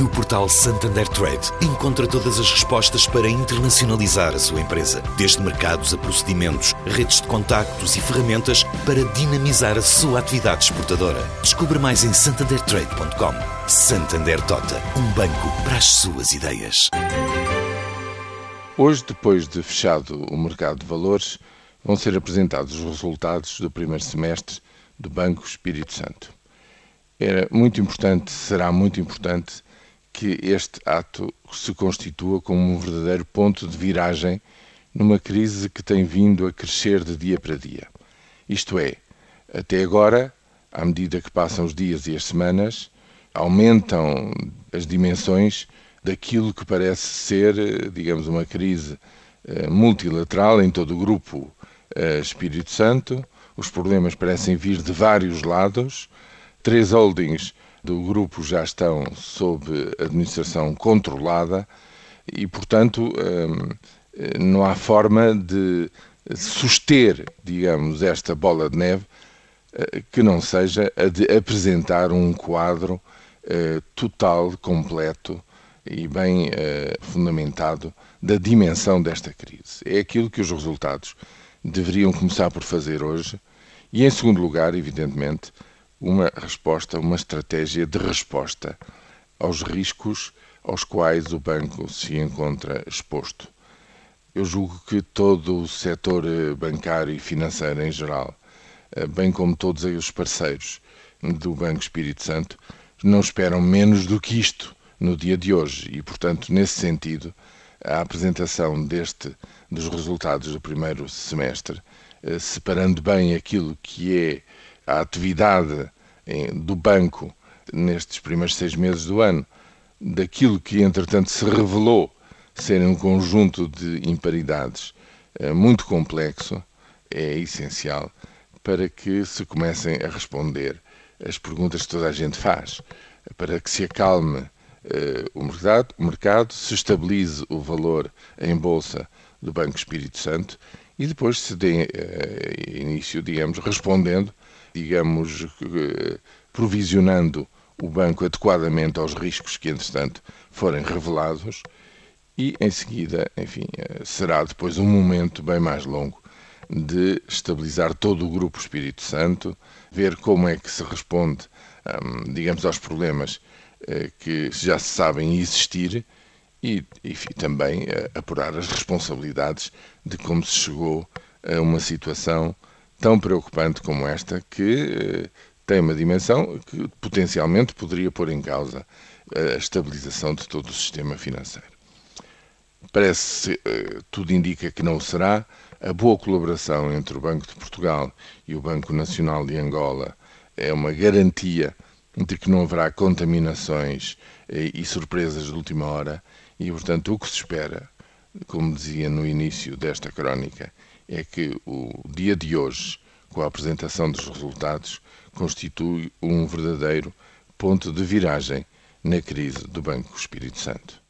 No portal Santander Trade, encontra todas as respostas para internacionalizar a sua empresa, desde mercados a procedimentos, redes de contactos e ferramentas para dinamizar a sua atividade exportadora. Descubra mais em santandertrade.com. Santander Tota, um banco para as suas ideias. Hoje, depois de fechado o mercado de valores, vão ser apresentados os resultados do primeiro semestre do Banco Espírito Santo. Era muito importante, será muito importante, que este ato se constitua como um verdadeiro ponto de viragem numa crise que tem vindo a crescer de dia para dia. Isto é, até agora, à medida que passam os dias e as semanas, aumentam as dimensões daquilo que parece ser, digamos, uma crise eh, multilateral em todo o grupo eh, Espírito Santo. Os problemas parecem vir de vários lados. Três holdings do grupo já estão sob administração controlada e, portanto, hum, não há forma de suster, digamos, esta bola de neve eh, que não seja a de apresentar um quadro eh, total, completo e bem eh, fundamentado da dimensão desta crise. É aquilo que os resultados deveriam começar por fazer hoje e, em segundo lugar, evidentemente, uma resposta, uma estratégia de resposta aos riscos aos quais o banco se encontra exposto. Eu julgo que todo o setor eh, bancário e financeiro em geral, eh, bem como todos os parceiros do Banco Espírito Santo, não esperam menos do que isto no dia de hoje e, portanto, nesse sentido, a apresentação deste dos resultados do primeiro semestre, eh, separando bem aquilo que é a atividade do banco nestes primeiros seis meses do ano, daquilo que entretanto se revelou ser um conjunto de imparidades eh, muito complexo, é essencial para que se comecem a responder as perguntas que toda a gente faz, para que se acalme eh, o, mercado, o mercado, se estabilize o valor em bolsa do Banco Espírito Santo e depois se dê uh, início, digamos, respondendo, digamos, provisionando o banco adequadamente aos riscos que, entretanto, forem revelados. E, em seguida, enfim, uh, será depois um momento bem mais longo de estabilizar todo o Grupo Espírito Santo, ver como é que se responde, um, digamos, aos problemas que já se sabem existir e, enfim, também apurar as responsabilidades de como se chegou a uma situação tão preocupante como esta, que eh, tem uma dimensão que potencialmente poderia pôr em causa a estabilização de todo o sistema financeiro. Parece, eh, tudo indica que não será. A boa colaboração entre o Banco de Portugal e o Banco Nacional de Angola é uma garantia de que não haverá contaminações eh, e surpresas de última hora e, portanto, o que se espera, como dizia no início desta crónica, é que o dia de hoje, com a apresentação dos resultados, constitui um verdadeiro ponto de viragem na crise do Banco Espírito Santo.